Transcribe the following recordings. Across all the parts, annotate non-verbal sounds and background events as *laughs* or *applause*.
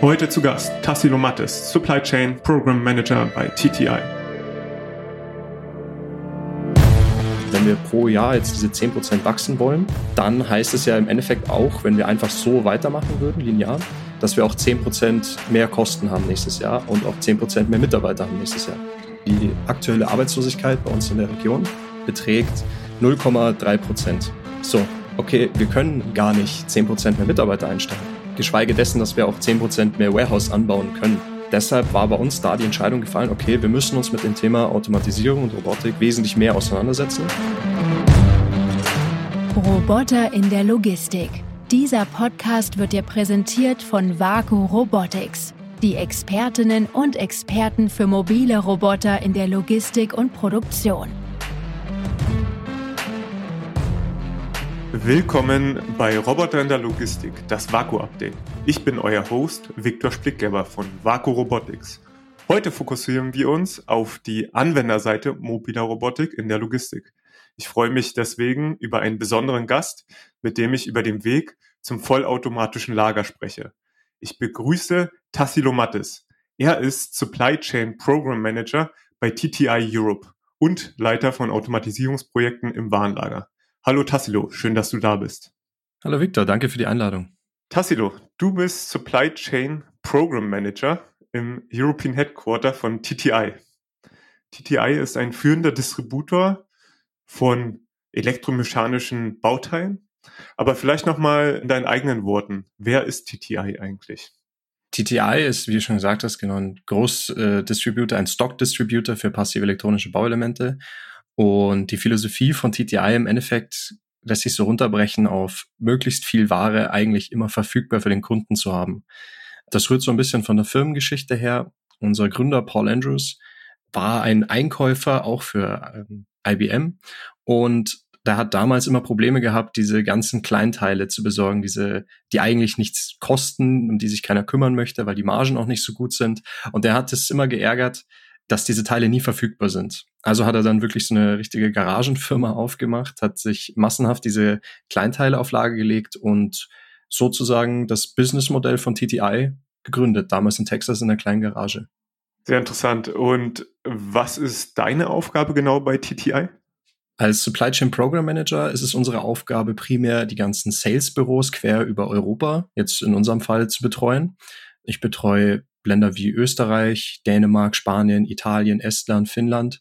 Heute zu Gast Tassilo Mattes, Supply Chain Program Manager bei TTI. Wenn wir pro Jahr jetzt diese 10% wachsen wollen, dann heißt es ja im Endeffekt auch, wenn wir einfach so weitermachen würden, linear, dass wir auch 10% mehr Kosten haben nächstes Jahr und auch 10% mehr Mitarbeiter haben nächstes Jahr. Die aktuelle Arbeitslosigkeit bei uns in der Region beträgt 0,3%. So, okay, wir können gar nicht 10% mehr Mitarbeiter einstellen geschweige dessen, dass wir auch 10% mehr Warehouse anbauen können. Deshalb war bei uns da die Entscheidung gefallen, okay, wir müssen uns mit dem Thema Automatisierung und Robotik wesentlich mehr auseinandersetzen. Roboter in der Logistik. Dieser Podcast wird dir präsentiert von Vaku Robotics, die Expertinnen und Experten für mobile Roboter in der Logistik und Produktion. Willkommen bei Roboter in der Logistik, das Vaku-Update. Ich bin euer Host Viktor Splickgeber von Vaku Robotics. Heute fokussieren wir uns auf die Anwenderseite mobiler Robotik in der Logistik. Ich freue mich deswegen über einen besonderen Gast, mit dem ich über den Weg zum vollautomatischen Lager spreche. Ich begrüße Tassilo Mattes. Er ist Supply Chain Program Manager bei TTI Europe und Leiter von Automatisierungsprojekten im Warenlager. Hallo Tassilo, schön, dass du da bist. Hallo Victor, danke für die Einladung. Tassilo, du bist Supply Chain Program Manager im European Headquarter von TTI. TTI ist ein führender Distributor von elektromechanischen Bauteilen. Aber vielleicht nochmal in deinen eigenen Worten. Wer ist TTI eigentlich? TTI ist, wie du schon gesagt hast, genau ein Großdistributor, äh, ein Stock-Distributor für passive elektronische Bauelemente und die Philosophie von TTI im Endeffekt lässt sich so runterbrechen auf möglichst viel Ware eigentlich immer verfügbar für den Kunden zu haben. Das rührt so ein bisschen von der Firmengeschichte her. Unser Gründer Paul Andrews war ein Einkäufer auch für ähm, IBM und der hat damals immer Probleme gehabt, diese ganzen Kleinteile zu besorgen, diese, die eigentlich nichts kosten, um die sich keiner kümmern möchte, weil die Margen auch nicht so gut sind. Und der hat es immer geärgert, dass diese Teile nie verfügbar sind. Also hat er dann wirklich so eine richtige Garagenfirma aufgemacht, hat sich massenhaft diese Kleinteile auf Lage gelegt und sozusagen das Businessmodell von TTI gegründet, damals in Texas in einer kleinen Garage. Sehr interessant. Und was ist deine Aufgabe genau bei TTI? Als Supply Chain Program Manager ist es unsere Aufgabe, primär die ganzen Sales-Büros quer über Europa, jetzt in unserem Fall, zu betreuen. Ich betreue Länder wie Österreich, Dänemark, Spanien, Italien, Estland, Finnland.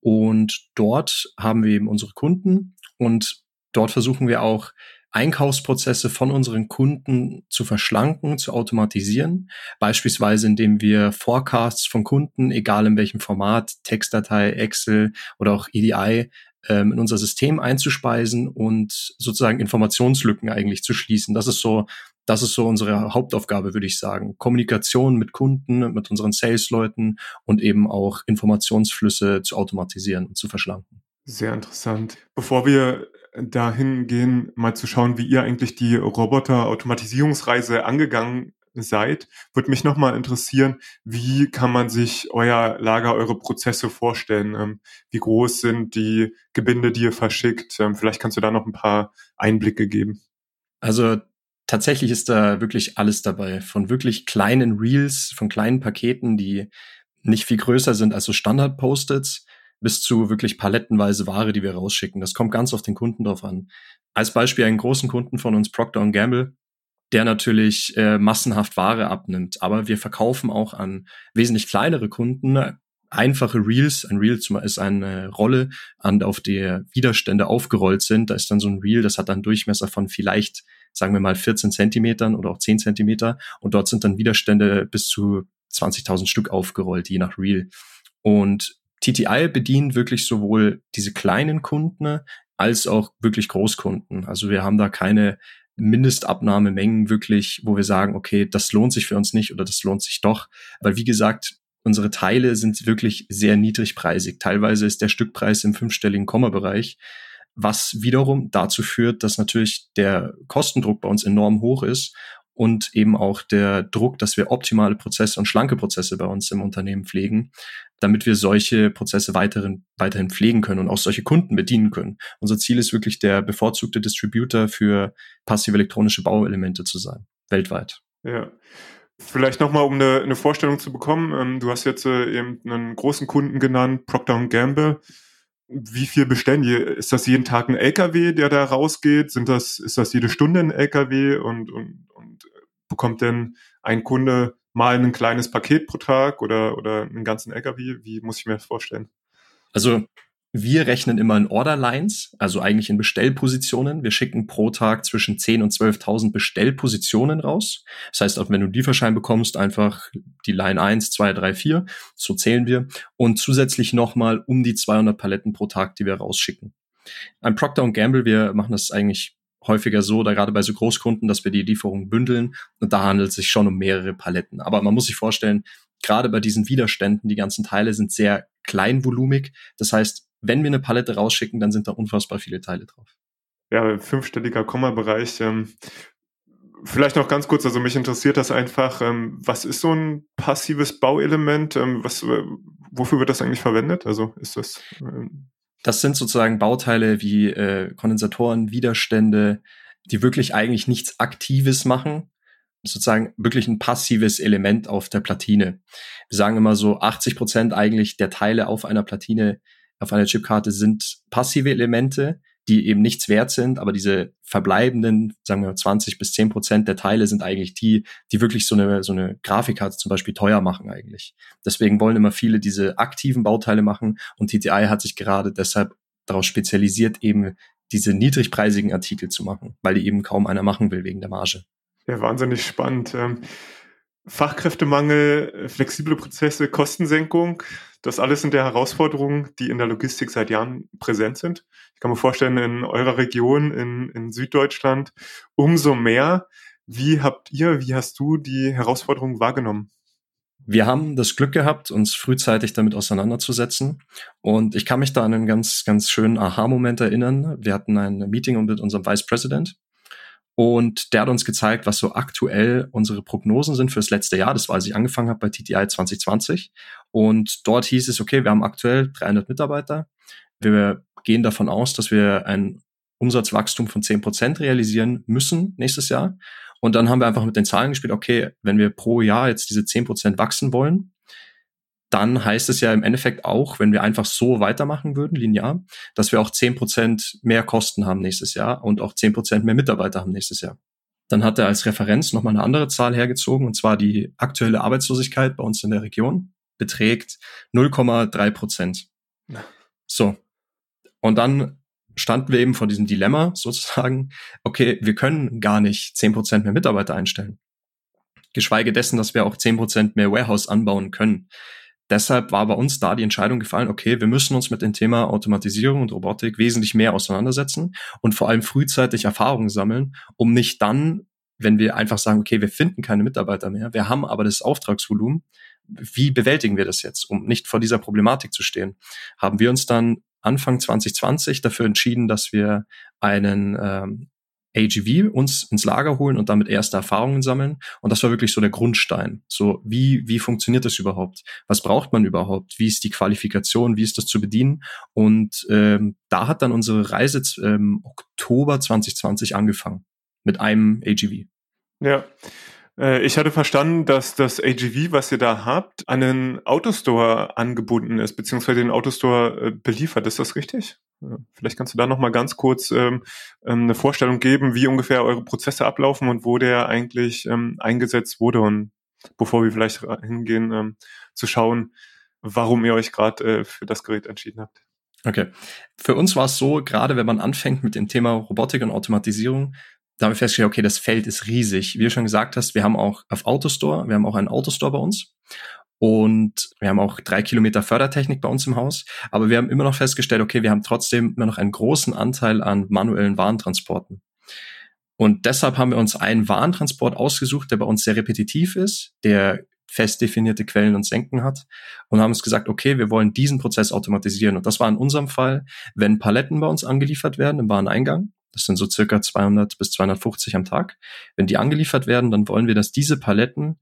Und dort haben wir eben unsere Kunden und dort versuchen wir auch Einkaufsprozesse von unseren Kunden zu verschlanken, zu automatisieren. Beispielsweise, indem wir Forecasts von Kunden, egal in welchem Format, Textdatei, Excel oder auch EDI, ähm, in unser System einzuspeisen und sozusagen Informationslücken eigentlich zu schließen. Das ist so das ist so unsere Hauptaufgabe, würde ich sagen. Kommunikation mit Kunden, mit unseren Sales-Leuten und eben auch Informationsflüsse zu automatisieren und zu verschlanken. Sehr interessant. Bevor wir dahin gehen, mal zu schauen, wie ihr eigentlich die Roboter-Automatisierungsreise angegangen seid, würde mich nochmal interessieren, wie kann man sich euer Lager, eure Prozesse vorstellen? Ähm, wie groß sind die Gebinde, die ihr verschickt? Ähm, vielleicht kannst du da noch ein paar Einblicke geben. Also tatsächlich ist da wirklich alles dabei. Von wirklich kleinen Reels, von kleinen Paketen, die nicht viel größer sind als so Standard-Post-its, bis zu wirklich palettenweise Ware, die wir rausschicken. Das kommt ganz auf den Kunden drauf an. Als Beispiel einen großen Kunden von uns, Procter Gamble, der natürlich äh, massenhaft Ware abnimmt. Aber wir verkaufen auch an wesentlich kleinere Kunden einfache Reels. Ein Reel ist eine Rolle, an auf der Widerstände aufgerollt sind. Da ist dann so ein Reel, das hat dann Durchmesser von vielleicht sagen wir mal 14 Zentimetern oder auch 10 Zentimeter und dort sind dann Widerstände bis zu 20.000 Stück aufgerollt, je nach Reel. Und TTI bedient wirklich sowohl diese kleinen Kunden als auch wirklich Großkunden. Also wir haben da keine Mindestabnahmemengen wirklich, wo wir sagen, okay, das lohnt sich für uns nicht oder das lohnt sich doch. Weil wie gesagt, unsere Teile sind wirklich sehr niedrigpreisig. Teilweise ist der Stückpreis im fünfstelligen Komma-Bereich was wiederum dazu führt, dass natürlich der Kostendruck bei uns enorm hoch ist und eben auch der Druck, dass wir optimale Prozesse und schlanke Prozesse bei uns im Unternehmen pflegen, damit wir solche Prozesse weiterhin, weiterhin pflegen können und auch solche Kunden bedienen können. Unser Ziel ist wirklich der bevorzugte Distributor für passive elektronische Bauelemente zu sein, weltweit. Ja. Vielleicht nochmal, um eine, eine Vorstellung zu bekommen. Ähm, du hast jetzt äh, eben einen großen Kunden genannt, Procter Gamble. Wie viel bestellen die? Ist das jeden Tag ein LKW, der da rausgeht? Sind das, ist das jede Stunde ein LKW und, und, und bekommt denn ein Kunde mal ein kleines Paket pro Tag oder, oder einen ganzen LKW? Wie muss ich mir das vorstellen? Also wir rechnen immer in Orderlines, also eigentlich in Bestellpositionen. Wir schicken pro Tag zwischen 10.000 und 12.000 Bestellpositionen raus. Das heißt, auch wenn du einen Lieferschein bekommst, einfach die Line 1, 2, 3, 4, so zählen wir. Und zusätzlich nochmal um die 200 Paletten pro Tag, die wir rausschicken. Ein Procter Gamble, wir machen das eigentlich häufiger so, da gerade bei so Großkunden, dass wir die Lieferung bündeln und da handelt es sich schon um mehrere Paletten. Aber man muss sich vorstellen, gerade bei diesen Widerständen, die ganzen Teile sind sehr kleinvolumig. Das heißt, wenn wir eine Palette rausschicken, dann sind da unfassbar viele Teile drauf. Ja, fünfstelliger Komma-Bereich. Ähm, vielleicht noch ganz kurz, also mich interessiert das einfach, ähm, was ist so ein passives Bauelement? Ähm, was, äh, wofür wird das eigentlich verwendet? Also ist das. Ähm das sind sozusagen Bauteile wie äh, Kondensatoren, Widerstände, die wirklich eigentlich nichts Aktives machen, sozusagen wirklich ein passives Element auf der Platine. Wir sagen immer so, 80 Prozent eigentlich der Teile auf einer Platine auf einer Chipkarte sind passive Elemente, die eben nichts wert sind, aber diese verbleibenden, sagen wir 20 bis 10 Prozent der Teile sind eigentlich die, die wirklich so eine, so eine Grafikkarte zum Beispiel teuer machen eigentlich. Deswegen wollen immer viele diese aktiven Bauteile machen und TTI hat sich gerade deshalb darauf spezialisiert, eben diese niedrigpreisigen Artikel zu machen, weil die eben kaum einer machen will wegen der Marge. Ja, wahnsinnig spannend. Ähm, Fachkräftemangel, flexible Prozesse, Kostensenkung, das alles sind ja Herausforderungen, die in der Logistik seit Jahren präsent sind. Ich kann mir vorstellen, in eurer Region, in, in Süddeutschland, umso mehr. Wie habt ihr, wie hast du die Herausforderungen wahrgenommen? Wir haben das Glück gehabt, uns frühzeitig damit auseinanderzusetzen. Und ich kann mich da an einen ganz, ganz schönen Aha-Moment erinnern. Wir hatten ein Meeting mit unserem Vice President und der hat uns gezeigt, was so aktuell unsere Prognosen sind für das letzte Jahr. Das war, als ich angefangen habe bei TTI 2020. Und dort hieß es, okay, wir haben aktuell 300 Mitarbeiter. Wir gehen davon aus, dass wir ein Umsatzwachstum von 10 Prozent realisieren müssen nächstes Jahr. Und dann haben wir einfach mit den Zahlen gespielt, okay, wenn wir pro Jahr jetzt diese 10 Prozent wachsen wollen, dann heißt es ja im Endeffekt auch, wenn wir einfach so weitermachen würden, linear, dass wir auch zehn Prozent mehr Kosten haben nächstes Jahr und auch zehn Prozent mehr Mitarbeiter haben nächstes Jahr. Dann hat er als Referenz nochmal eine andere Zahl hergezogen, und zwar die aktuelle Arbeitslosigkeit bei uns in der Region beträgt 0,3 Prozent. So. Und dann standen wir eben vor diesem Dilemma sozusagen, okay, wir können gar nicht zehn Prozent mehr Mitarbeiter einstellen. Geschweige dessen, dass wir auch zehn Prozent mehr Warehouse anbauen können deshalb war bei uns da die Entscheidung gefallen, okay, wir müssen uns mit dem Thema Automatisierung und Robotik wesentlich mehr auseinandersetzen und vor allem frühzeitig Erfahrungen sammeln, um nicht dann, wenn wir einfach sagen, okay, wir finden keine Mitarbeiter mehr, wir haben aber das Auftragsvolumen, wie bewältigen wir das jetzt, um nicht vor dieser Problematik zu stehen? Haben wir uns dann Anfang 2020 dafür entschieden, dass wir einen ähm, AGV uns ins Lager holen und damit erste Erfahrungen sammeln. Und das war wirklich so der Grundstein. So, wie, wie funktioniert das überhaupt? Was braucht man überhaupt? Wie ist die Qualifikation? Wie ist das zu bedienen? Und ähm, da hat dann unsere Reise ähm, Oktober 2020 angefangen mit einem AGV. Ja. Äh, ich hatte verstanden, dass das AGV, was ihr da habt, an den Autostore angebunden ist, beziehungsweise den Autostore äh, beliefert. Ist das richtig? Vielleicht kannst du da noch mal ganz kurz ähm, ähm, eine Vorstellung geben, wie ungefähr eure Prozesse ablaufen und wo der eigentlich ähm, eingesetzt wurde und bevor wir vielleicht hingehen, ähm, zu schauen, warum ihr euch gerade äh, für das Gerät entschieden habt. Okay. Für uns war es so, gerade wenn man anfängt mit dem Thema Robotik und Automatisierung, da haben wir festgestellt, okay, das Feld ist riesig. Wie du schon gesagt hast, wir haben auch auf Autostore, wir haben auch einen Autostore bei uns. Und wir haben auch drei Kilometer Fördertechnik bei uns im Haus. Aber wir haben immer noch festgestellt, okay, wir haben trotzdem immer noch einen großen Anteil an manuellen Warentransporten. Und deshalb haben wir uns einen Warentransport ausgesucht, der bei uns sehr repetitiv ist, der fest definierte Quellen und Senken hat und haben uns gesagt, okay, wir wollen diesen Prozess automatisieren. Und das war in unserem Fall, wenn Paletten bei uns angeliefert werden im Wareneingang, das sind so circa 200 bis 250 am Tag. Wenn die angeliefert werden, dann wollen wir, dass diese Paletten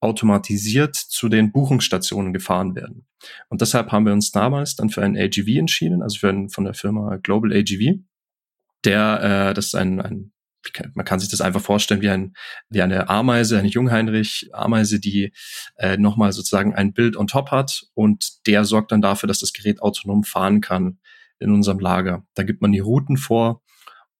automatisiert zu den Buchungsstationen gefahren werden. Und deshalb haben wir uns damals dann für einen AGV entschieden, also für einen von der Firma Global AGV. Der, äh, das ist ein, ein man kann sich das einfach vorstellen wie, ein, wie eine Ameise, eine Jungheinrich-Ameise, die äh, nochmal sozusagen ein Bild on top hat und der sorgt dann dafür, dass das Gerät autonom fahren kann in unserem Lager. Da gibt man die Routen vor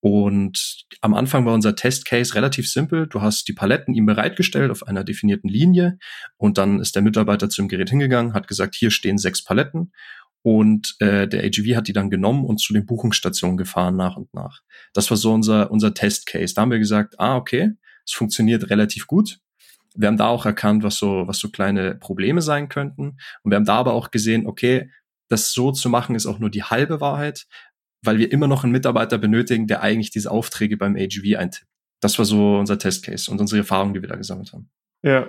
und am Anfang war unser Testcase relativ simpel. Du hast die Paletten ihm bereitgestellt auf einer definierten Linie und dann ist der Mitarbeiter zum Gerät hingegangen, hat gesagt, hier stehen sechs Paletten und äh, der AGV hat die dann genommen und zu den Buchungsstationen gefahren nach und nach. Das war so unser, unser Testcase. Da haben wir gesagt, ah, okay, es funktioniert relativ gut. Wir haben da auch erkannt, was so, was so kleine Probleme sein könnten. Und wir haben da aber auch gesehen, okay, das so zu machen ist auch nur die halbe Wahrheit, weil wir immer noch einen Mitarbeiter benötigen, der eigentlich diese Aufträge beim AGV eintippt. Das war so unser Testcase und unsere Erfahrungen, die wir da gesammelt haben. Ja,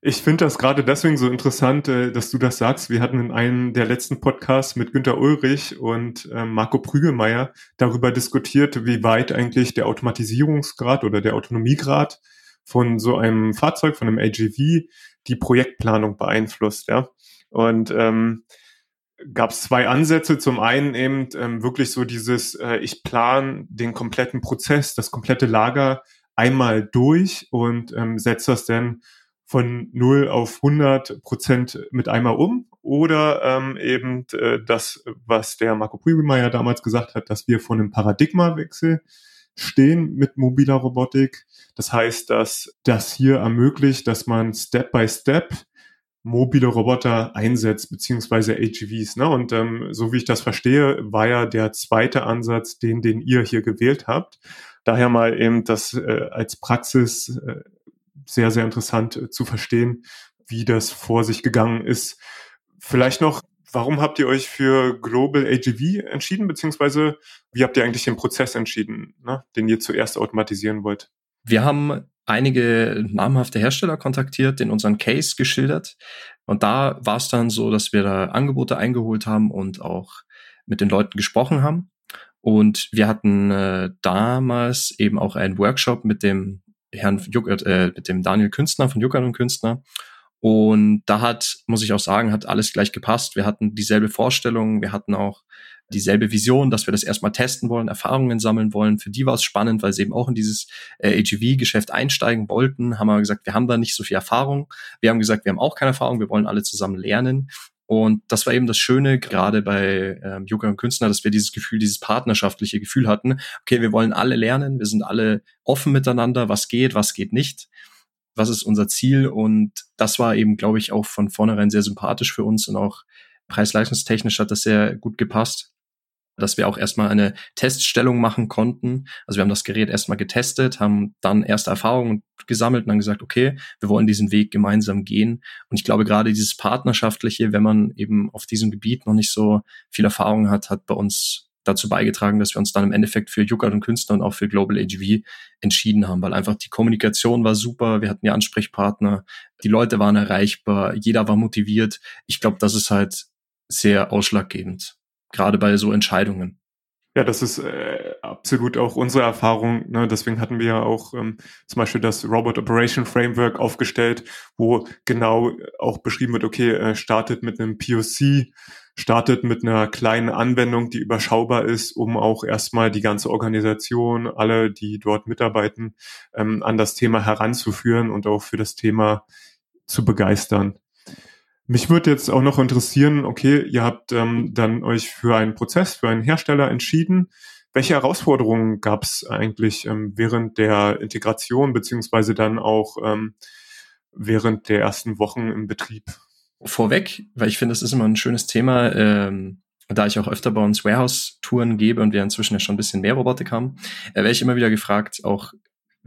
ich finde das gerade deswegen so interessant, äh, dass du das sagst. Wir hatten in einem der letzten Podcasts mit Günter Ulrich und ähm, Marco Prügelmeier darüber diskutiert, wie weit eigentlich der Automatisierungsgrad oder der Autonomiegrad von so einem Fahrzeug, von einem AGV, die Projektplanung beeinflusst. Ja, und ähm, gab es zwei Ansätze. Zum einen eben ähm, wirklich so dieses, äh, ich plane den kompletten Prozess, das komplette Lager einmal durch und ähm, setze das dann von 0 auf 100 Prozent mit einmal um oder ähm, eben äh, das, was der Marco Prügelmeier damals gesagt hat, dass wir vor einem Paradigmawechsel stehen mit mobiler Robotik. Das heißt, dass das hier ermöglicht, dass man Step by Step mobile Roboter einsetzt, beziehungsweise AGVs. Ne? Und ähm, so wie ich das verstehe, war ja der zweite Ansatz, den, den ihr hier gewählt habt. Daher mal eben das äh, als Praxis äh, sehr, sehr interessant äh, zu verstehen, wie das vor sich gegangen ist. Vielleicht noch, warum habt ihr euch für Global AGV entschieden, beziehungsweise wie habt ihr eigentlich den Prozess entschieden, ne, den ihr zuerst automatisieren wollt? Wir haben einige namhafte Hersteller kontaktiert, in unseren Case geschildert. Und da war es dann so, dass wir da Angebote eingeholt haben und auch mit den Leuten gesprochen haben. Und wir hatten äh, damals eben auch einen Workshop mit dem Herrn Juckert, äh, mit dem Daniel Künstner von Juckert und Künstner. Und da hat, muss ich auch sagen, hat alles gleich gepasst. Wir hatten dieselbe Vorstellung, wir hatten auch dieselbe Vision, dass wir das erstmal testen wollen, Erfahrungen sammeln wollen. Für die war es spannend, weil sie eben auch in dieses äh, AGV-Geschäft einsteigen wollten. Haben wir gesagt, wir haben da nicht so viel Erfahrung. Wir haben gesagt, wir haben auch keine Erfahrung, wir wollen alle zusammen lernen. Und das war eben das Schöne, gerade bei ähm, Yoga und Künstler, dass wir dieses Gefühl, dieses partnerschaftliche Gefühl hatten. Okay, wir wollen alle lernen, wir sind alle offen miteinander, was geht, was geht nicht, was ist unser Ziel. Und das war eben, glaube ich, auch von vornherein sehr sympathisch für uns und auch preis-leistungstechnisch hat das sehr gut gepasst dass wir auch erstmal eine Teststellung machen konnten. Also wir haben das Gerät erstmal getestet, haben dann erste Erfahrungen gesammelt und dann gesagt, okay, wir wollen diesen Weg gemeinsam gehen. Und ich glaube, gerade dieses Partnerschaftliche, wenn man eben auf diesem Gebiet noch nicht so viel Erfahrung hat, hat bei uns dazu beigetragen, dass wir uns dann im Endeffekt für Juckert und Künstler und auch für Global HV entschieden haben, weil einfach die Kommunikation war super, wir hatten ja Ansprechpartner, die Leute waren erreichbar, jeder war motiviert. Ich glaube, das ist halt sehr ausschlaggebend gerade bei so Entscheidungen. Ja, das ist äh, absolut auch unsere Erfahrung. Ne? Deswegen hatten wir ja auch ähm, zum Beispiel das Robot Operation Framework aufgestellt, wo genau auch beschrieben wird, okay, äh, startet mit einem POC, startet mit einer kleinen Anwendung, die überschaubar ist, um auch erstmal die ganze Organisation, alle, die dort mitarbeiten, ähm, an das Thema heranzuführen und auch für das Thema zu begeistern. Mich würde jetzt auch noch interessieren, okay, ihr habt ähm, dann euch für einen Prozess, für einen Hersteller entschieden. Welche Herausforderungen gab es eigentlich ähm, während der Integration beziehungsweise dann auch ähm, während der ersten Wochen im Betrieb? Vorweg, weil ich finde, das ist immer ein schönes Thema, ähm, da ich auch öfter bei uns Warehouse-Touren gebe und wir inzwischen ja schon ein bisschen mehr Robotik haben, äh, werde ich immer wieder gefragt, auch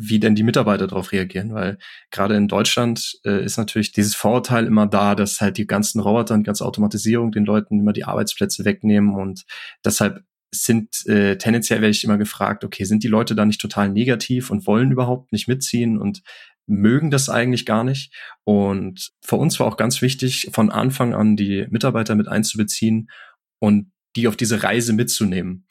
wie denn die Mitarbeiter darauf reagieren, weil gerade in Deutschland äh, ist natürlich dieses Vorurteil immer da, dass halt die ganzen Roboter und ganze Automatisierung den Leuten immer die Arbeitsplätze wegnehmen und deshalb sind äh, tendenziell werde ich immer gefragt, okay, sind die Leute da nicht total negativ und wollen überhaupt nicht mitziehen und mögen das eigentlich gar nicht. Und für uns war auch ganz wichtig, von Anfang an die Mitarbeiter mit einzubeziehen und die auf diese Reise mitzunehmen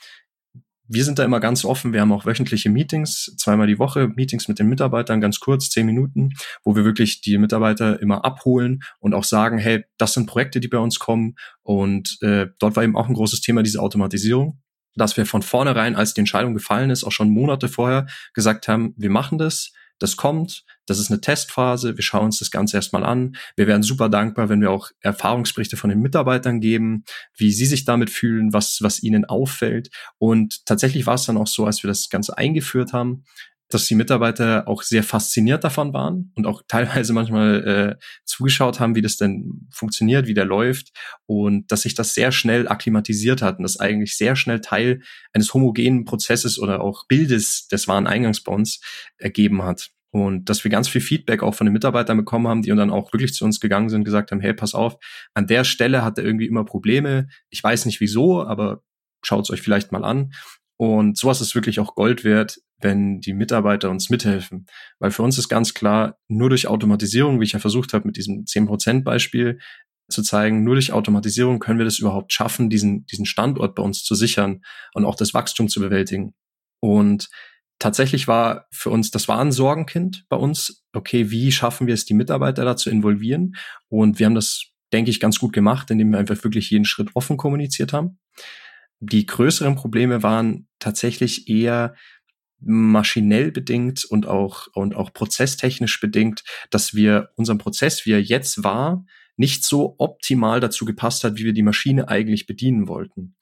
wir sind da immer ganz offen. Wir haben auch wöchentliche Meetings, zweimal die Woche, Meetings mit den Mitarbeitern, ganz kurz, zehn Minuten, wo wir wirklich die Mitarbeiter immer abholen und auch sagen, hey, das sind Projekte, die bei uns kommen. Und äh, dort war eben auch ein großes Thema diese Automatisierung. dass wir von vornherein, als die Entscheidung gefallen ist, auch schon Monate vorher gesagt haben, wir machen das, das kommt, das ist eine Testphase, wir schauen uns das Ganze erstmal an. Wir wären super dankbar, wenn wir auch Erfahrungsberichte von den Mitarbeitern geben, wie sie sich damit fühlen, was, was ihnen auffällt. Und tatsächlich war es dann auch so, als wir das Ganze eingeführt haben, dass die Mitarbeiter auch sehr fasziniert davon waren und auch teilweise manchmal äh, zugeschaut haben, wie das denn funktioniert, wie der läuft und dass sich das sehr schnell akklimatisiert hat und das eigentlich sehr schnell Teil eines homogenen Prozesses oder auch Bildes des Wareneingangsbons ergeben hat. Und dass wir ganz viel Feedback auch von den Mitarbeitern bekommen haben, die dann auch wirklich zu uns gegangen sind, gesagt haben, hey, pass auf, an der Stelle hat er irgendwie immer Probleme. Ich weiß nicht wieso, aber schaut es euch vielleicht mal an. Und sowas ist wirklich auch Gold wert, wenn die Mitarbeiter uns mithelfen. Weil für uns ist ganz klar, nur durch Automatisierung, wie ich ja versucht habe, mit diesem 10%-Beispiel zu zeigen, nur durch Automatisierung können wir das überhaupt schaffen, diesen, diesen Standort bei uns zu sichern und auch das Wachstum zu bewältigen. Und tatsächlich war für uns, das war ein Sorgenkind bei uns. Okay, wie schaffen wir es, die Mitarbeiter da zu involvieren? Und wir haben das, denke ich, ganz gut gemacht, indem wir einfach wirklich jeden Schritt offen kommuniziert haben. Die größeren Probleme waren tatsächlich eher maschinell bedingt und auch, und auch prozesstechnisch bedingt, dass wir unseren Prozess, wie er jetzt war, nicht so optimal dazu gepasst hat, wie wir die Maschine eigentlich bedienen wollten.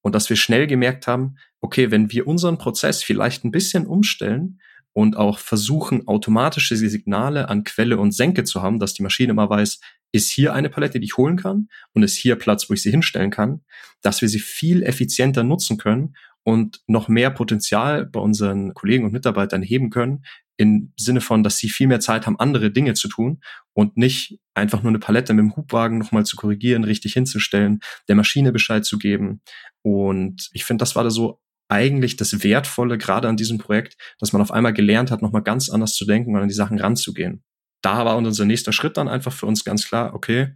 Und dass wir schnell gemerkt haben, okay, wenn wir unseren Prozess vielleicht ein bisschen umstellen und auch versuchen, automatische Signale an Quelle und Senke zu haben, dass die Maschine immer weiß, ist hier eine Palette, die ich holen kann und ist hier Platz, wo ich sie hinstellen kann, dass wir sie viel effizienter nutzen können und noch mehr Potenzial bei unseren Kollegen und Mitarbeitern heben können, im Sinne von, dass sie viel mehr Zeit haben, andere Dinge zu tun und nicht einfach nur eine Palette mit dem Hubwagen nochmal zu korrigieren, richtig hinzustellen, der Maschine Bescheid zu geben. Und ich finde, das war da so eigentlich das Wertvolle gerade an diesem Projekt, dass man auf einmal gelernt hat, nochmal ganz anders zu denken und an die Sachen ranzugehen. Da war unser nächster Schritt dann einfach für uns ganz klar, okay,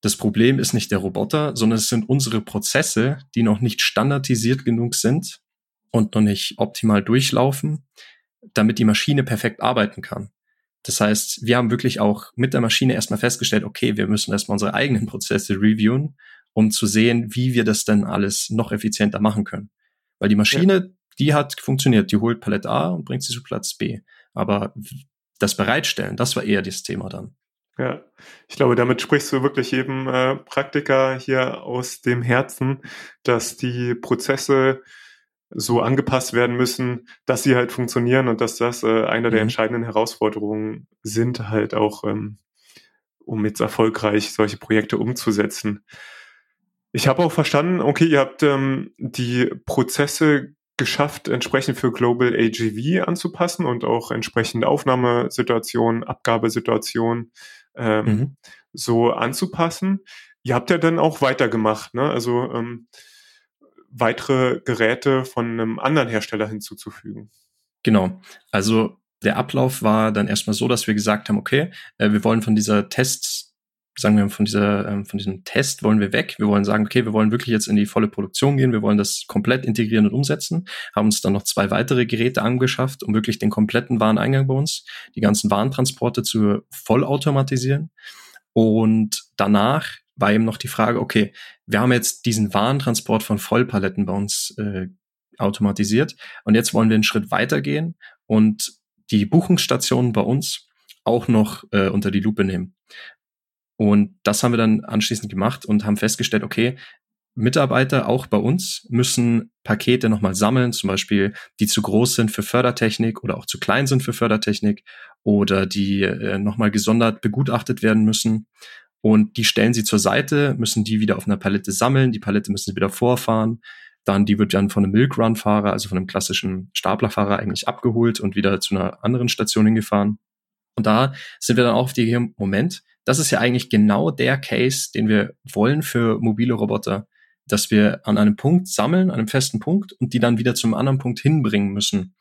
das Problem ist nicht der Roboter, sondern es sind unsere Prozesse, die noch nicht standardisiert genug sind und noch nicht optimal durchlaufen, damit die Maschine perfekt arbeiten kann. Das heißt, wir haben wirklich auch mit der Maschine erstmal festgestellt, okay, wir müssen erstmal unsere eigenen Prozesse reviewen, um zu sehen, wie wir das denn alles noch effizienter machen können. Weil die Maschine, ja. die hat funktioniert, die holt Palette A und bringt sie zu Platz B. Aber das Bereitstellen, das war eher das Thema dann. Ja, ich glaube, damit sprichst du wirklich jedem äh, Praktiker hier aus dem Herzen, dass die Prozesse so angepasst werden müssen, dass sie halt funktionieren und dass das äh, eine mhm. der entscheidenden Herausforderungen sind, halt auch, ähm, um jetzt erfolgreich solche Projekte umzusetzen. Ich habe auch verstanden, okay, ihr habt ähm, die Prozesse geschafft, entsprechend für Global AGV anzupassen und auch entsprechend Aufnahmesituationen, Abgabesituationen ähm, mhm. so anzupassen. Ihr habt ja dann auch weitergemacht, ne? Also ähm, weitere Geräte von einem anderen Hersteller hinzuzufügen. Genau. Also der Ablauf war dann erstmal so, dass wir gesagt haben, okay, äh, wir wollen von dieser Tests sagen wir, von dieser, ähm, von diesem Test wollen wir weg. Wir wollen sagen, okay, wir wollen wirklich jetzt in die volle Produktion gehen. Wir wollen das komplett integrieren und umsetzen. Haben uns dann noch zwei weitere Geräte angeschafft, um wirklich den kompletten Wareneingang bei uns, die ganzen Warentransporte zu vollautomatisieren. Und danach war eben noch die Frage, okay, wir haben jetzt diesen Warentransport von Vollpaletten bei uns äh, automatisiert und jetzt wollen wir einen Schritt weitergehen und die Buchungsstationen bei uns auch noch äh, unter die Lupe nehmen. Und das haben wir dann anschließend gemacht und haben festgestellt, okay, Mitarbeiter auch bei uns müssen Pakete nochmal sammeln, zum Beispiel die zu groß sind für Fördertechnik oder auch zu klein sind für Fördertechnik oder die äh, nochmal gesondert begutachtet werden müssen. Und die stellen sie zur Seite, müssen die wieder auf einer Palette sammeln, die Palette müssen sie wieder vorfahren. Dann, die wird dann von einem Milk Run Fahrer, also von einem klassischen Staplerfahrer eigentlich abgeholt und wieder zu einer anderen Station hingefahren. Und da sind wir dann auch auf die Moment, das ist ja eigentlich genau der Case, den wir wollen für mobile Roboter, dass wir an einem Punkt sammeln, an einem festen Punkt und die dann wieder zum anderen Punkt hinbringen müssen.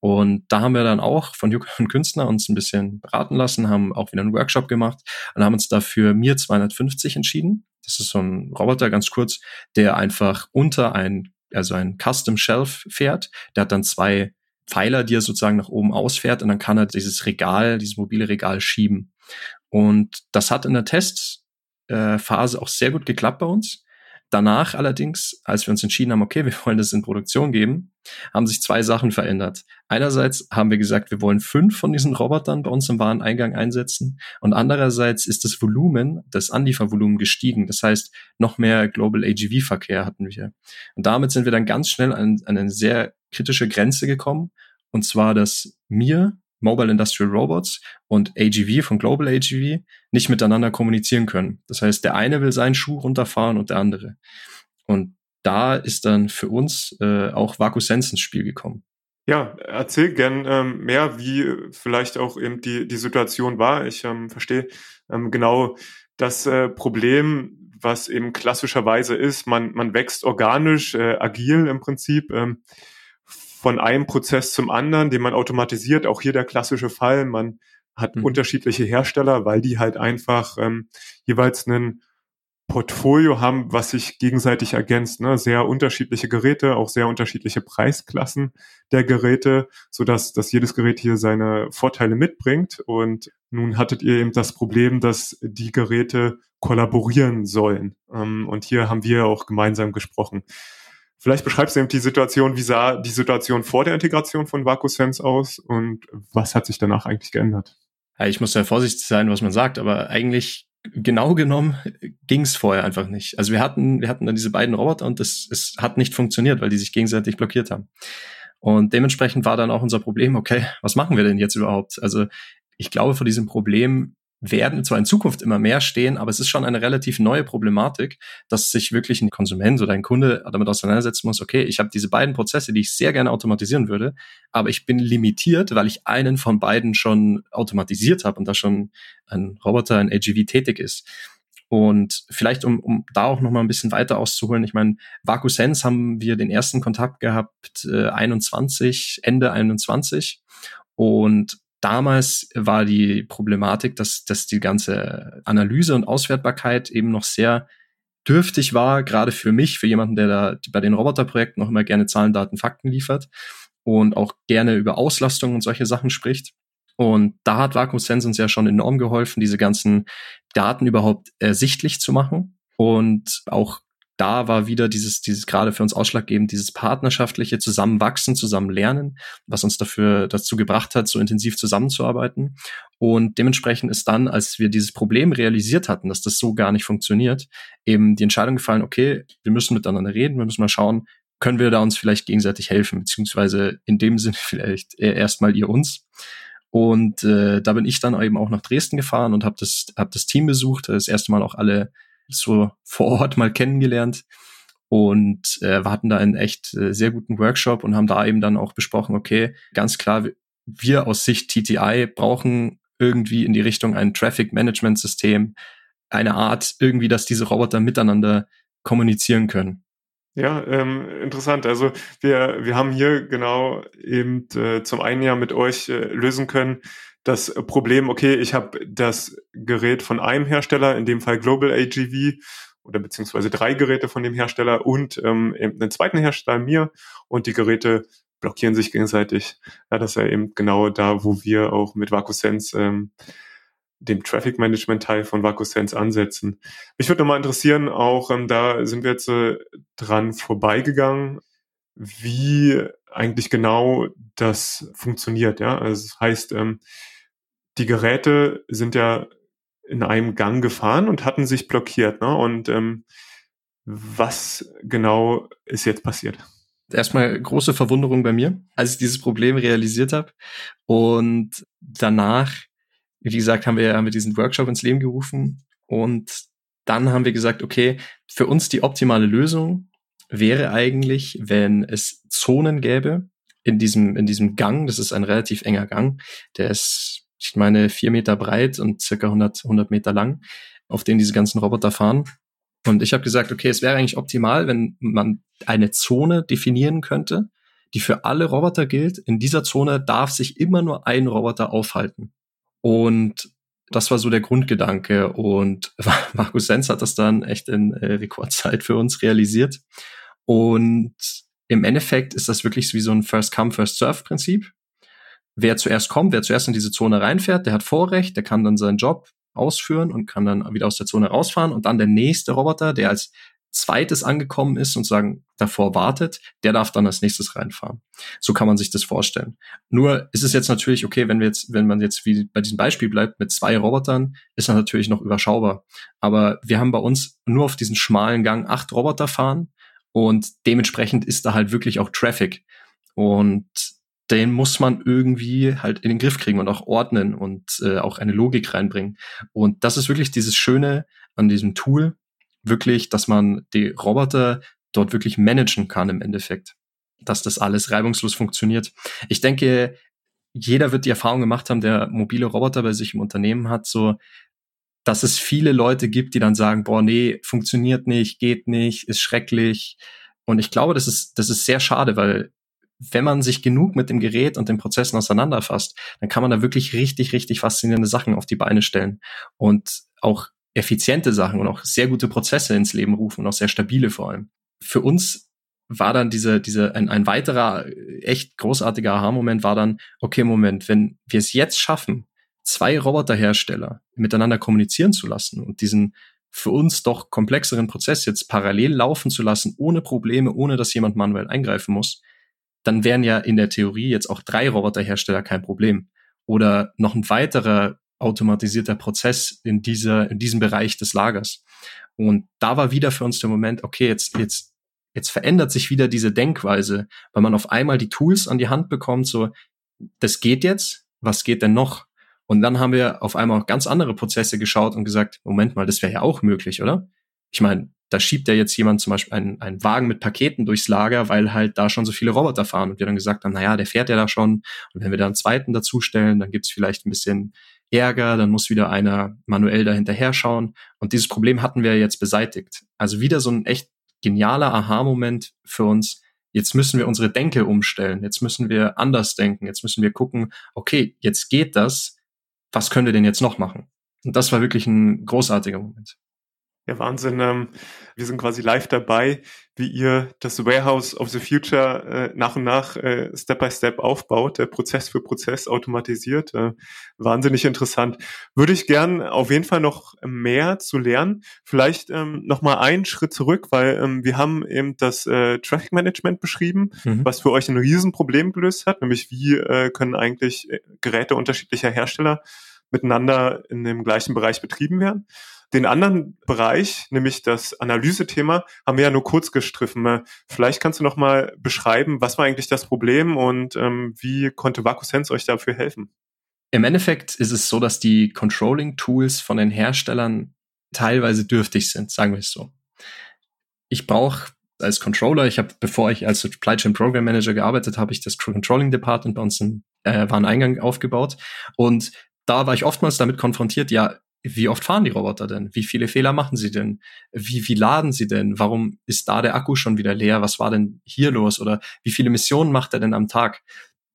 Und da haben wir dann auch von Jucker und Künstler uns ein bisschen beraten lassen, haben auch wieder einen Workshop gemacht und haben uns dafür Mir 250 entschieden. Das ist so ein Roboter, ganz kurz, der einfach unter ein, also ein Custom Shelf fährt. Der hat dann zwei Pfeiler, die er sozusagen nach oben ausfährt und dann kann er dieses Regal, dieses mobile Regal schieben. Und das hat in der Testphase auch sehr gut geklappt bei uns. danach allerdings, als wir uns entschieden haben, okay, wir wollen das in Produktion geben, haben sich zwei Sachen verändert. Einerseits haben wir gesagt, wir wollen fünf von diesen Robotern bei uns im Wareneingang einsetzen und andererseits ist das Volumen, das Anliefervolumen gestiegen. Das heißt, noch mehr Global AGV-Verkehr hatten wir. Und damit sind wir dann ganz schnell an, an eine sehr kritische Grenze gekommen und zwar, dass mir Mobile Industrial Robots und AGV von Global AGV nicht miteinander kommunizieren können. Das heißt, der eine will seinen Schuh runterfahren und der andere. Und da ist dann für uns äh, auch VacuSense ins Spiel gekommen. Ja, erzähl gern ähm, mehr, wie vielleicht auch eben die, die Situation war. Ich ähm, verstehe ähm, genau das äh, Problem, was eben klassischerweise ist. Man, man wächst organisch, äh, agil im Prinzip. Ähm, von einem Prozess zum anderen, den man automatisiert. Auch hier der klassische Fall, man hat mhm. unterschiedliche Hersteller, weil die halt einfach ähm, jeweils einen Portfolio haben, was sich gegenseitig ergänzt. Ne? Sehr unterschiedliche Geräte, auch sehr unterschiedliche Preisklassen der Geräte, so dass dass jedes Gerät hier seine Vorteile mitbringt. Und nun hattet ihr eben das Problem, dass die Geräte kollaborieren sollen. Ähm, und hier haben wir auch gemeinsam gesprochen. Vielleicht beschreibst du eben die Situation, wie sah die Situation vor der Integration von VacuSense aus und was hat sich danach eigentlich geändert? Ja, ich muss ja vorsichtig sein, was man sagt, aber eigentlich genau genommen ging es vorher einfach nicht. Also wir hatten, wir hatten dann diese beiden Roboter und es, es hat nicht funktioniert, weil die sich gegenseitig blockiert haben. Und dementsprechend war dann auch unser Problem, okay, was machen wir denn jetzt überhaupt? Also ich glaube, vor diesem Problem werden zwar in Zukunft immer mehr stehen, aber es ist schon eine relativ neue Problematik, dass sich wirklich ein Konsument oder ein Kunde damit auseinandersetzen muss, okay, ich habe diese beiden Prozesse, die ich sehr gerne automatisieren würde, aber ich bin limitiert, weil ich einen von beiden schon automatisiert habe und da schon ein Roboter, ein AGV tätig ist. Und vielleicht, um, um da auch noch mal ein bisschen weiter auszuholen, ich meine, VacuSense haben wir den ersten Kontakt gehabt, äh, 21, Ende 21. Und damals war die Problematik, dass, dass die ganze Analyse und Auswertbarkeit eben noch sehr dürftig war, gerade für mich, für jemanden, der da bei den Roboterprojekten noch immer gerne Zahlen, Daten, Fakten liefert und auch gerne über Auslastung und solche Sachen spricht. Und da hat Vacuum Sense uns ja schon enorm geholfen, diese ganzen Daten überhaupt ersichtlich zu machen und auch da war wieder dieses, dieses gerade für uns ausschlaggebend, dieses partnerschaftliche Zusammenwachsen, Zusammenlernen, was uns dafür dazu gebracht hat, so intensiv zusammenzuarbeiten. Und dementsprechend ist dann, als wir dieses Problem realisiert hatten, dass das so gar nicht funktioniert, eben die Entscheidung gefallen, okay, wir müssen miteinander reden, wir müssen mal schauen, können wir da uns vielleicht gegenseitig helfen, beziehungsweise in dem Sinne *laughs* vielleicht erstmal ihr uns. Und äh, da bin ich dann eben auch nach Dresden gefahren und habe das, hab das Team besucht, das erste Mal auch alle so vor Ort mal kennengelernt und äh, wir hatten da einen echt äh, sehr guten Workshop und haben da eben dann auch besprochen, okay, ganz klar, wir aus Sicht TTI brauchen irgendwie in die Richtung ein Traffic Management System, eine Art irgendwie, dass diese Roboter miteinander kommunizieren können. Ja, ähm, interessant. Also wir, wir haben hier genau eben äh, zum einen ja mit euch äh, lösen können, das Problem, okay, ich habe das Gerät von einem Hersteller, in dem Fall Global AGV, oder beziehungsweise drei Geräte von dem Hersteller und ähm, einen zweiten Hersteller mir und die Geräte blockieren sich gegenseitig. Ja, das ist ja eben genau da, wo wir auch mit VacuSense ähm, dem Traffic Management Teil von VacuSense ansetzen. Mich würde nochmal interessieren, auch ähm, da sind wir jetzt äh, dran vorbeigegangen, wie eigentlich genau das funktioniert. Ja, also das heißt, ähm, die Geräte sind ja in einem Gang gefahren und hatten sich blockiert. Ne? Und ähm, was genau ist jetzt passiert? Erstmal große Verwunderung bei mir, als ich dieses Problem realisiert habe. Und danach, wie gesagt, haben wir, haben wir diesen Workshop ins Leben gerufen. Und dann haben wir gesagt, okay, für uns die optimale Lösung wäre eigentlich, wenn es Zonen gäbe in diesem, in diesem Gang. Das ist ein relativ enger Gang. Der ist ich meine, vier Meter breit und circa 100, 100 Meter lang, auf denen diese ganzen Roboter fahren. Und ich habe gesagt, okay, es wäre eigentlich optimal, wenn man eine Zone definieren könnte, die für alle Roboter gilt. In dieser Zone darf sich immer nur ein Roboter aufhalten. Und das war so der Grundgedanke. Und *laughs* Markus Sens hat das dann echt in äh, Rekordzeit für uns realisiert. Und im Endeffekt ist das wirklich wie so ein First-Come, First-Serve-Prinzip wer zuerst kommt, wer zuerst in diese Zone reinfährt, der hat Vorrecht, der kann dann seinen Job ausführen und kann dann wieder aus der Zone rausfahren und dann der nächste Roboter, der als zweites angekommen ist und sagen, davor wartet, der darf dann als nächstes reinfahren. So kann man sich das vorstellen. Nur ist es jetzt natürlich okay, wenn wir jetzt, wenn man jetzt wie bei diesem Beispiel bleibt mit zwei Robotern, ist das natürlich noch überschaubar. Aber wir haben bei uns nur auf diesen schmalen Gang acht Roboter fahren und dementsprechend ist da halt wirklich auch Traffic. Und den muss man irgendwie halt in den Griff kriegen und auch ordnen und äh, auch eine Logik reinbringen. Und das ist wirklich dieses Schöne an diesem Tool, wirklich, dass man die Roboter dort wirklich managen kann im Endeffekt, dass das alles reibungslos funktioniert. Ich denke, jeder wird die Erfahrung gemacht haben, der mobile Roboter bei sich im Unternehmen hat, so, dass es viele Leute gibt, die dann sagen, boah, nee, funktioniert nicht, geht nicht, ist schrecklich. Und ich glaube, das ist, das ist sehr schade, weil wenn man sich genug mit dem Gerät und den Prozessen auseinanderfasst, dann kann man da wirklich richtig, richtig faszinierende Sachen auf die Beine stellen und auch effiziente Sachen und auch sehr gute Prozesse ins Leben rufen und auch sehr stabile vor allem. Für uns war dann diese, diese, ein, ein weiterer echt großartiger Aha-Moment war dann, okay, Moment, wenn wir es jetzt schaffen, zwei Roboterhersteller miteinander kommunizieren zu lassen und diesen für uns doch komplexeren Prozess jetzt parallel laufen zu lassen, ohne Probleme, ohne dass jemand manuell eingreifen muss, dann wären ja in der Theorie jetzt auch drei Roboterhersteller kein Problem. Oder noch ein weiterer automatisierter Prozess in dieser, in diesem Bereich des Lagers. Und da war wieder für uns der Moment, okay, jetzt, jetzt, jetzt verändert sich wieder diese Denkweise, weil man auf einmal die Tools an die Hand bekommt, so, das geht jetzt, was geht denn noch? Und dann haben wir auf einmal auch ganz andere Prozesse geschaut und gesagt, Moment mal, das wäre ja auch möglich, oder? Ich meine, da schiebt ja jetzt jemand zum Beispiel einen, einen Wagen mit Paketen durchs Lager, weil halt da schon so viele Roboter fahren. Und wir dann gesagt haben, naja, der fährt ja da schon. Und wenn wir da einen zweiten dazustellen, dann gibt's vielleicht ein bisschen Ärger, dann muss wieder einer manuell dahinterher schauen. Und dieses Problem hatten wir jetzt beseitigt. Also wieder so ein echt genialer Aha-Moment für uns. Jetzt müssen wir unsere Denke umstellen. Jetzt müssen wir anders denken. Jetzt müssen wir gucken, okay, jetzt geht das. Was können wir denn jetzt noch machen? Und das war wirklich ein großartiger Moment. Ja, Wahnsinn. Ähm, wir sind quasi live dabei, wie ihr das Warehouse of the Future äh, nach und nach äh, Step by Step aufbaut, äh, Prozess für Prozess automatisiert. Äh, wahnsinnig interessant. Würde ich gern auf jeden Fall noch mehr zu lernen. Vielleicht ähm, noch mal einen Schritt zurück, weil ähm, wir haben eben das äh, Traffic Management beschrieben, mhm. was für euch ein Riesenproblem gelöst hat, nämlich wie äh, können eigentlich äh, Geräte unterschiedlicher Hersteller miteinander in dem gleichen Bereich betrieben werden. Den anderen Bereich, nämlich das Analysethema, haben wir ja nur kurz gestriffen. Vielleicht kannst du noch mal beschreiben, was war eigentlich das Problem und ähm, wie konnte VacuSense euch dafür helfen? Im Endeffekt ist es so, dass die Controlling-Tools von den Herstellern teilweise dürftig sind, sagen wir es so. Ich brauche als Controller, ich habe, bevor ich als Supply Chain Program Manager gearbeitet habe, ich das Controlling Department bei uns im äh, Wareneingang aufgebaut und da war ich oftmals damit konfrontiert, ja, wie oft fahren die Roboter denn? Wie viele Fehler machen sie denn? Wie, wie laden sie denn? Warum ist da der Akku schon wieder leer? Was war denn hier los? Oder wie viele Missionen macht er denn am Tag?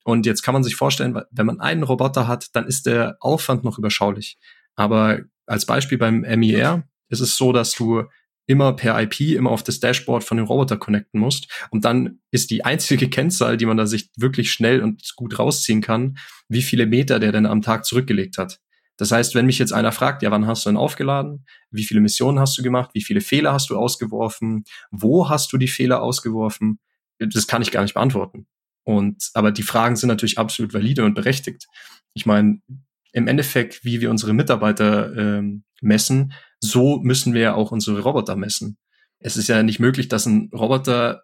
Und jetzt kann man sich vorstellen, wenn man einen Roboter hat, dann ist der Aufwand noch überschaulich. Aber als Beispiel beim MER ist es so, dass du immer per IP immer auf das Dashboard von dem Roboter connecten musst. Und dann ist die einzige Kennzahl, die man da sich wirklich schnell und gut rausziehen kann, wie viele Meter der denn am Tag zurückgelegt hat. Das heißt, wenn mich jetzt einer fragt, ja, wann hast du denn aufgeladen? Wie viele Missionen hast du gemacht? Wie viele Fehler hast du ausgeworfen? Wo hast du die Fehler ausgeworfen? Das kann ich gar nicht beantworten. Und, aber die Fragen sind natürlich absolut valide und berechtigt. Ich meine, im Endeffekt, wie wir unsere Mitarbeiter ähm, messen, so müssen wir ja auch unsere Roboter messen. Es ist ja nicht möglich, dass ein Roboter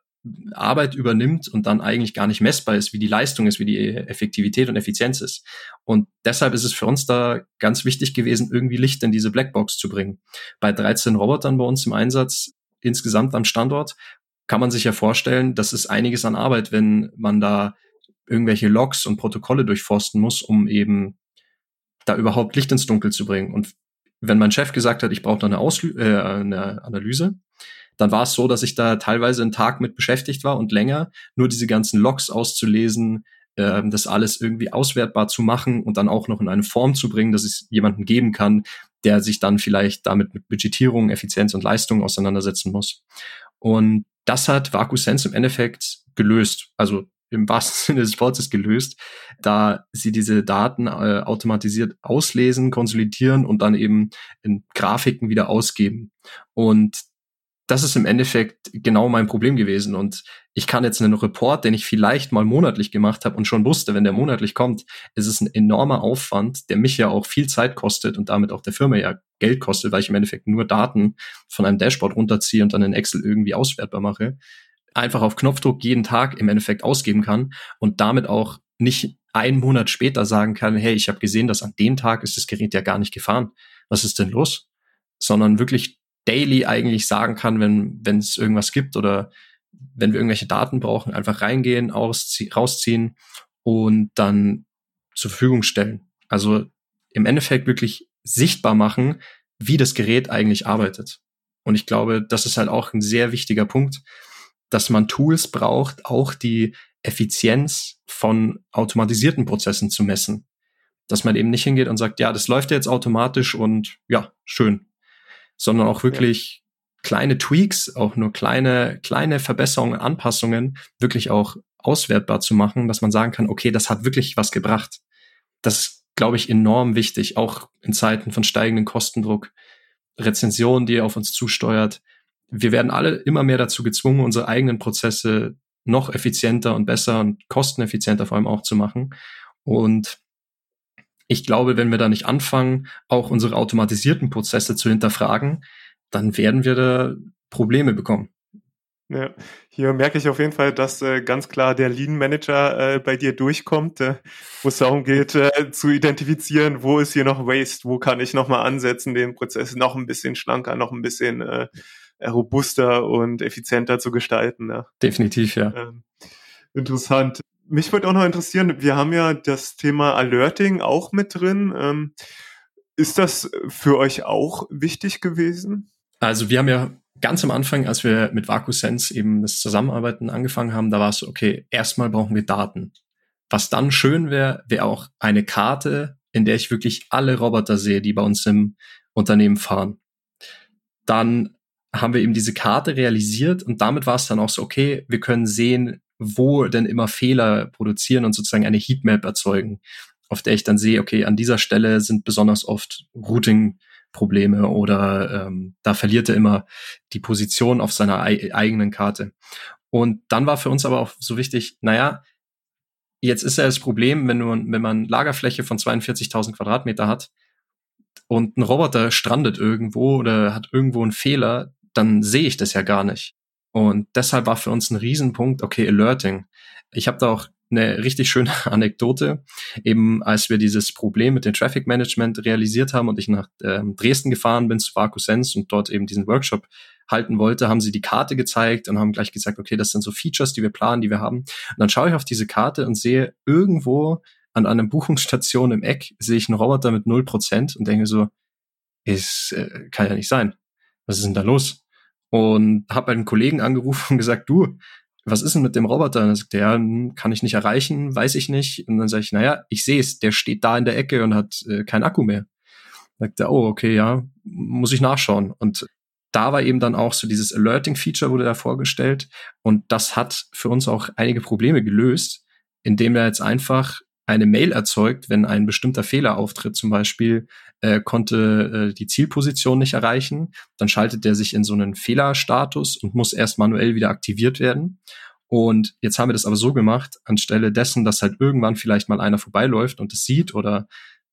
Arbeit übernimmt und dann eigentlich gar nicht messbar ist, wie die Leistung ist, wie die Effektivität und Effizienz ist. Und deshalb ist es für uns da ganz wichtig gewesen, irgendwie Licht in diese Blackbox zu bringen. Bei 13 Robotern bei uns im Einsatz insgesamt am Standort kann man sich ja vorstellen, das ist einiges an Arbeit, wenn man da irgendwelche Logs und Protokolle durchforsten muss, um eben da überhaupt Licht ins Dunkel zu bringen. Und wenn mein Chef gesagt hat, ich brauche da eine, Auslü äh, eine Analyse, dann war es so, dass ich da teilweise einen Tag mit beschäftigt war und länger, nur diese ganzen Logs auszulesen, äh, das alles irgendwie auswertbar zu machen und dann auch noch in eine Form zu bringen, dass es jemanden geben kann, der sich dann vielleicht damit mit Budgetierung, Effizienz und Leistung auseinandersetzen muss. Und das hat VacuSense im Endeffekt gelöst. Also im wahrsten *laughs* Sinne des Wortes gelöst, da sie diese Daten äh, automatisiert auslesen, konsolidieren und dann eben in Grafiken wieder ausgeben. Und das ist im Endeffekt genau mein Problem gewesen. Und ich kann jetzt einen Report, den ich vielleicht mal monatlich gemacht habe und schon wusste, wenn der monatlich kommt, ist es ein enormer Aufwand, der mich ja auch viel Zeit kostet und damit auch der Firma ja Geld kostet, weil ich im Endeffekt nur Daten von einem Dashboard runterziehe und dann in Excel irgendwie auswertbar mache. Einfach auf Knopfdruck jeden Tag im Endeffekt ausgeben kann und damit auch nicht einen Monat später sagen kann, hey, ich habe gesehen, dass an dem Tag ist das Gerät ja gar nicht gefahren. Was ist denn los? Sondern wirklich daily eigentlich sagen kann, wenn wenn es irgendwas gibt oder wenn wir irgendwelche Daten brauchen, einfach reingehen, rausziehen und dann zur Verfügung stellen. Also im Endeffekt wirklich sichtbar machen, wie das Gerät eigentlich arbeitet. Und ich glaube, das ist halt auch ein sehr wichtiger Punkt, dass man Tools braucht, auch die Effizienz von automatisierten Prozessen zu messen. Dass man eben nicht hingeht und sagt, ja, das läuft jetzt automatisch und ja, schön, sondern auch wirklich ja. kleine Tweaks, auch nur kleine, kleine Verbesserungen, Anpassungen wirklich auch auswertbar zu machen, dass man sagen kann, okay, das hat wirklich was gebracht. Das ist, glaube ich, enorm wichtig, auch in Zeiten von steigendem Kostendruck, Rezension, die auf uns zusteuert. Wir werden alle immer mehr dazu gezwungen, unsere eigenen Prozesse noch effizienter und besser und kosteneffizienter vor allem auch zu machen. Und ich glaube, wenn wir da nicht anfangen, auch unsere automatisierten Prozesse zu hinterfragen, dann werden wir da Probleme bekommen. Ja, hier merke ich auf jeden Fall, dass äh, ganz klar der Lean Manager äh, bei dir durchkommt, äh, wo es darum geht, äh, zu identifizieren, wo ist hier noch Waste, wo kann ich nochmal ansetzen, den Prozess noch ein bisschen schlanker, noch ein bisschen äh, robuster und effizienter zu gestalten. Ja. Definitiv, ja. Ähm, interessant. Mich würde auch noch interessieren, wir haben ja das Thema Alerting auch mit drin. Ähm, ist das für euch auch wichtig gewesen? Also wir haben ja ganz am Anfang, als wir mit VacuSense eben das Zusammenarbeiten angefangen haben, da war es okay, erstmal brauchen wir Daten. Was dann schön wäre, wäre auch eine Karte, in der ich wirklich alle Roboter sehe, die bei uns im Unternehmen fahren. Dann haben wir eben diese Karte realisiert und damit war es dann auch so, okay, wir können sehen, wo denn immer Fehler produzieren und sozusagen eine Heatmap erzeugen, auf der ich dann sehe, okay, an dieser Stelle sind besonders oft Routing-Probleme oder ähm, da verliert er immer die Position auf seiner ei eigenen Karte. Und dann war für uns aber auch so wichtig, naja, jetzt ist ja das Problem, wenn, du, wenn man Lagerfläche von 42.000 Quadratmeter hat und ein Roboter strandet irgendwo oder hat irgendwo einen Fehler, dann sehe ich das ja gar nicht. Und deshalb war für uns ein Riesenpunkt, okay, Alerting. Ich habe da auch eine richtig schöne *laughs* Anekdote. Eben als wir dieses Problem mit dem Traffic Management realisiert haben und ich nach ähm, Dresden gefahren bin zu VacuSense und dort eben diesen Workshop halten wollte, haben sie die Karte gezeigt und haben gleich gesagt, okay, das sind so Features, die wir planen, die wir haben. Und dann schaue ich auf diese Karte und sehe irgendwo an einer *laughs* Buchungsstation im Eck sehe ich einen Roboter mit null Prozent und denke so, ist, äh, kann ja nicht sein. Was ist denn da los? Und habe einen Kollegen angerufen und gesagt, du, was ist denn mit dem Roboter? Und dann sagt der, hm, kann ich nicht erreichen, weiß ich nicht. Und dann sage ich, naja, ich sehe es, der steht da in der Ecke und hat äh, keinen Akku mehr. Sagt er, oh, okay, ja, muss ich nachschauen. Und da war eben dann auch so dieses Alerting-Feature wurde da vorgestellt und das hat für uns auch einige Probleme gelöst, indem er jetzt einfach eine Mail erzeugt, wenn ein bestimmter Fehler auftritt, zum Beispiel äh, konnte äh, die Zielposition nicht erreichen, dann schaltet der sich in so einen Fehlerstatus und muss erst manuell wieder aktiviert werden. Und jetzt haben wir das aber so gemacht, anstelle dessen, dass halt irgendwann vielleicht mal einer vorbeiläuft und es sieht oder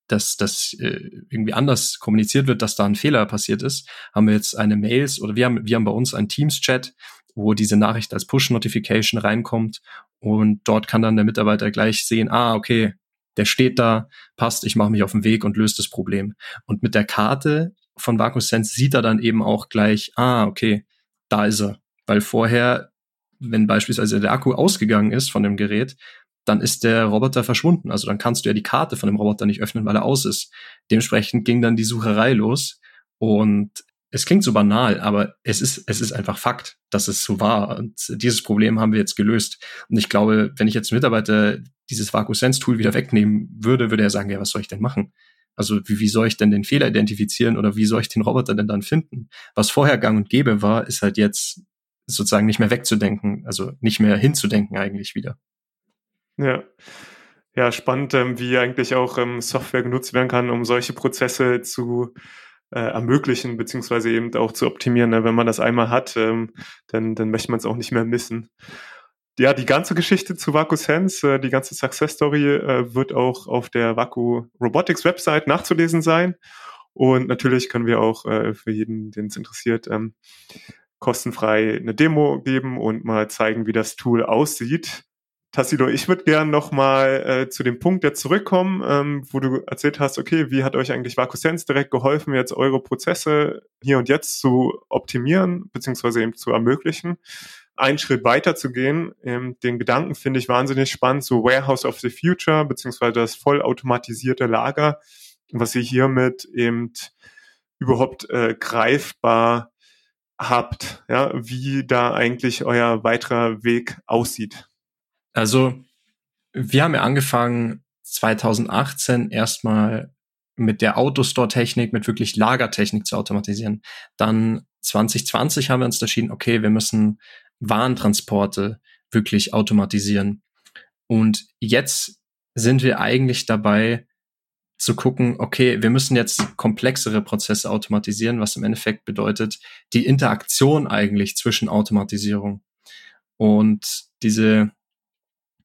dass das äh, irgendwie anders kommuniziert wird, dass da ein Fehler passiert ist, haben wir jetzt eine Mails oder wir haben, wir haben bei uns einen Teams-Chat, wo diese Nachricht als Push-Notification reinkommt und dort kann dann der Mitarbeiter gleich sehen, ah, okay, der steht da, passt, ich mache mich auf den Weg und löse das Problem. Und mit der Karte von VacuSense sieht er dann eben auch gleich, ah, okay, da ist er. Weil vorher, wenn beispielsweise der Akku ausgegangen ist von dem Gerät, dann ist der Roboter verschwunden. Also dann kannst du ja die Karte von dem Roboter nicht öffnen, weil er aus ist. Dementsprechend ging dann die Sucherei los. Und es klingt so banal, aber es ist, es ist einfach Fakt, dass es so war. Und dieses Problem haben wir jetzt gelöst. Und ich glaube, wenn ich jetzt Mitarbeiter dieses VacuSense-Tool wieder wegnehmen würde, würde er sagen, ja, was soll ich denn machen? Also wie, wie soll ich denn den Fehler identifizieren oder wie soll ich den Roboter denn dann finden? Was vorher gang und gäbe war, ist halt jetzt sozusagen nicht mehr wegzudenken, also nicht mehr hinzudenken eigentlich wieder. Ja. Ja, spannend, ähm, wie eigentlich auch ähm, Software genutzt werden kann, um solche Prozesse zu äh, ermöglichen, beziehungsweise eben auch zu optimieren. Ne? Wenn man das einmal hat, ähm, dann, dann möchte man es auch nicht mehr missen. Ja, die ganze Geschichte zu Vaku Sense, äh, die ganze Success Story äh, wird auch auf der Vaku Robotics Website nachzulesen sein. Und natürlich können wir auch äh, für jeden, den es interessiert, ähm, kostenfrei eine Demo geben und mal zeigen, wie das Tool aussieht. Tassilo, ich würde gern nochmal äh, zu dem Punkt jetzt zurückkommen, ähm, wo du erzählt hast, okay, wie hat euch eigentlich VakuSense direkt geholfen, jetzt eure Prozesse hier und jetzt zu optimieren, beziehungsweise eben zu ermöglichen, einen Schritt weiter zu gehen. Ähm, den Gedanken finde ich wahnsinnig spannend, so Warehouse of the Future, beziehungsweise das vollautomatisierte Lager, was ihr hiermit eben überhaupt äh, greifbar habt, ja, wie da eigentlich euer weiterer Weg aussieht. Also wir haben ja angefangen 2018 erstmal mit der Autostore-Technik, mit wirklich Lagertechnik zu automatisieren. Dann 2020 haben wir uns entschieden, okay, wir müssen Warentransporte wirklich automatisieren. Und jetzt sind wir eigentlich dabei zu gucken, okay, wir müssen jetzt komplexere Prozesse automatisieren, was im Endeffekt bedeutet, die Interaktion eigentlich zwischen Automatisierung und diese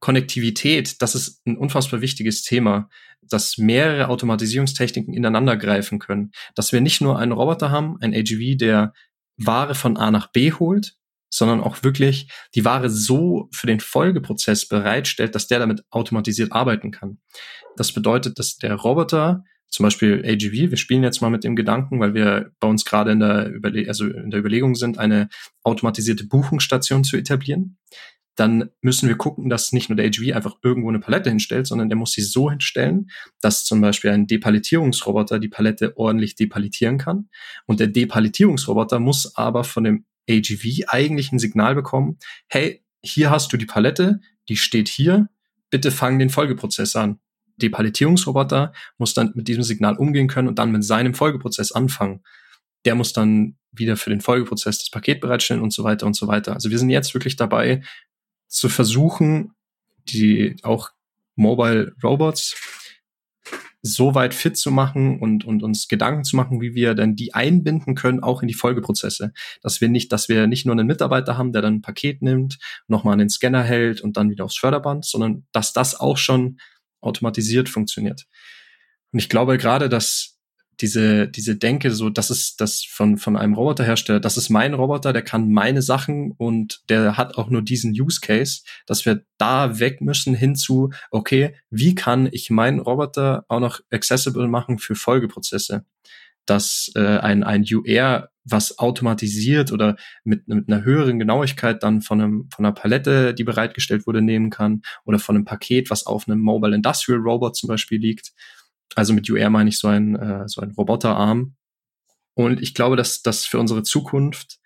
Konnektivität, das ist ein unfassbar wichtiges Thema, dass mehrere Automatisierungstechniken ineinander greifen können. Dass wir nicht nur einen Roboter haben, ein AGV, der Ware von A nach B holt, sondern auch wirklich die Ware so für den Folgeprozess bereitstellt, dass der damit automatisiert arbeiten kann. Das bedeutet, dass der Roboter, zum Beispiel AGV, wir spielen jetzt mal mit dem Gedanken, weil wir bei uns gerade in der, Überle also in der Überlegung sind, eine automatisierte Buchungsstation zu etablieren dann müssen wir gucken, dass nicht nur der HV einfach irgendwo eine Palette hinstellt, sondern der muss sie so hinstellen, dass zum Beispiel ein Depalettierungsroboter die Palette ordentlich depalettieren kann. Und der Depalettierungsroboter muss aber von dem AGV eigentlich ein Signal bekommen, hey, hier hast du die Palette, die steht hier, bitte fang den Folgeprozess an. Depalettierungsroboter muss dann mit diesem Signal umgehen können und dann mit seinem Folgeprozess anfangen. Der muss dann wieder für den Folgeprozess das Paket bereitstellen und so weiter und so weiter. Also wir sind jetzt wirklich dabei, zu versuchen, die auch Mobile Robots so weit fit zu machen und, und uns Gedanken zu machen, wie wir denn die einbinden können, auch in die Folgeprozesse. Dass wir nicht, dass wir nicht nur einen Mitarbeiter haben, der dann ein Paket nimmt, nochmal an den Scanner hält und dann wieder aufs Förderband, sondern dass das auch schon automatisiert funktioniert. Und ich glaube gerade, dass diese, diese Denke, so, das ist das von, von einem Roboterhersteller, das ist mein Roboter, der kann meine Sachen und der hat auch nur diesen Use Case, dass wir da weg müssen hinzu, okay, wie kann ich meinen Roboter auch noch accessible machen für Folgeprozesse? Dass äh, ein, ein UR, was automatisiert oder mit, mit einer höheren Genauigkeit dann von, einem, von einer Palette, die bereitgestellt wurde, nehmen kann oder von einem Paket, was auf einem Mobile Industrial Robot zum Beispiel liegt also mit UR meine ich so ein, äh, so ein Roboterarm. Und ich glaube, dass das für unsere Zukunft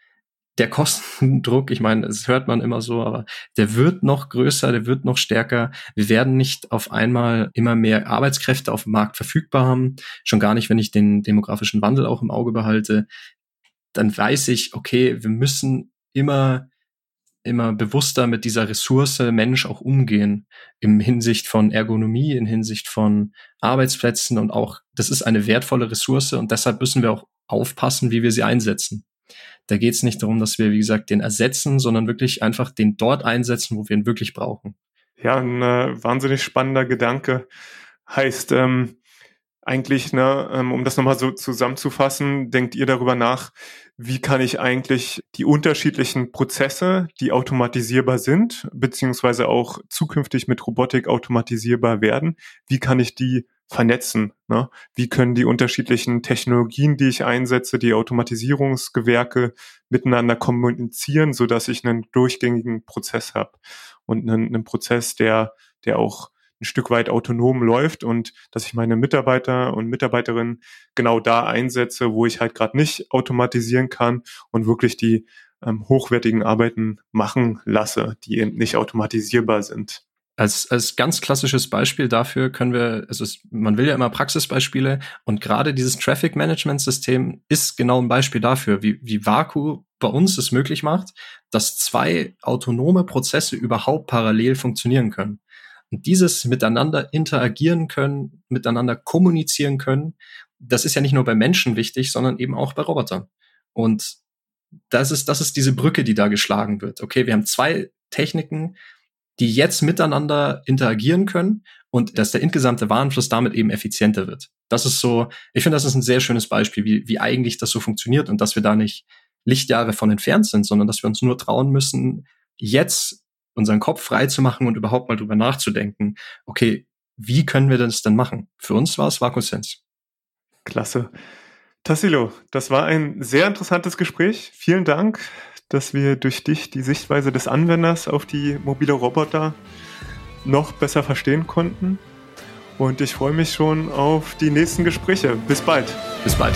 der Kostendruck, ich meine, es hört man immer so, aber der wird noch größer, der wird noch stärker. Wir werden nicht auf einmal immer mehr Arbeitskräfte auf dem Markt verfügbar haben. Schon gar nicht, wenn ich den demografischen Wandel auch im Auge behalte. Dann weiß ich, okay, wir müssen immer immer bewusster mit dieser Ressource Mensch auch umgehen, im Hinsicht von Ergonomie, in Hinsicht von Arbeitsplätzen und auch, das ist eine wertvolle Ressource und deshalb müssen wir auch aufpassen, wie wir sie einsetzen. Da geht es nicht darum, dass wir, wie gesagt, den ersetzen, sondern wirklich einfach den dort einsetzen, wo wir ihn wirklich brauchen. Ja, ein äh, wahnsinnig spannender Gedanke. Heißt, ähm, eigentlich, ne, ähm, um das nochmal so zusammenzufassen, denkt ihr darüber nach, wie kann ich eigentlich die unterschiedlichen Prozesse, die automatisierbar sind, beziehungsweise auch zukünftig mit Robotik automatisierbar werden, wie kann ich die vernetzen? Ne? Wie können die unterschiedlichen Technologien, die ich einsetze, die Automatisierungsgewerke miteinander kommunizieren, so dass ich einen durchgängigen Prozess habe und einen, einen Prozess, der, der auch ein Stück weit autonom läuft und dass ich meine Mitarbeiter und Mitarbeiterinnen genau da einsetze, wo ich halt gerade nicht automatisieren kann und wirklich die ähm, hochwertigen Arbeiten machen lasse, die eben nicht automatisierbar sind. Als, als ganz klassisches Beispiel dafür können wir, also es, man will ja immer Praxisbeispiele und gerade dieses Traffic Management System ist genau ein Beispiel dafür, wie, wie Vaku bei uns es möglich macht, dass zwei autonome Prozesse überhaupt parallel funktionieren können. Und dieses miteinander interagieren können, miteinander kommunizieren können, das ist ja nicht nur bei Menschen wichtig, sondern eben auch bei Robotern. Und das ist, das ist diese Brücke, die da geschlagen wird. Okay, wir haben zwei Techniken, die jetzt miteinander interagieren können und dass der insgesamte Warenfluss damit eben effizienter wird. Das ist so, ich finde, das ist ein sehr schönes Beispiel, wie, wie eigentlich das so funktioniert und dass wir da nicht Lichtjahre von entfernt sind, sondern dass wir uns nur trauen müssen, jetzt unseren Kopf frei zu machen und überhaupt mal drüber nachzudenken, okay, wie können wir das denn machen? Für uns war es VakuSense. Klasse. Tassilo, das war ein sehr interessantes Gespräch. Vielen Dank, dass wir durch dich die Sichtweise des Anwenders auf die mobile Roboter noch besser verstehen konnten. Und ich freue mich schon auf die nächsten Gespräche. Bis bald. Bis bald.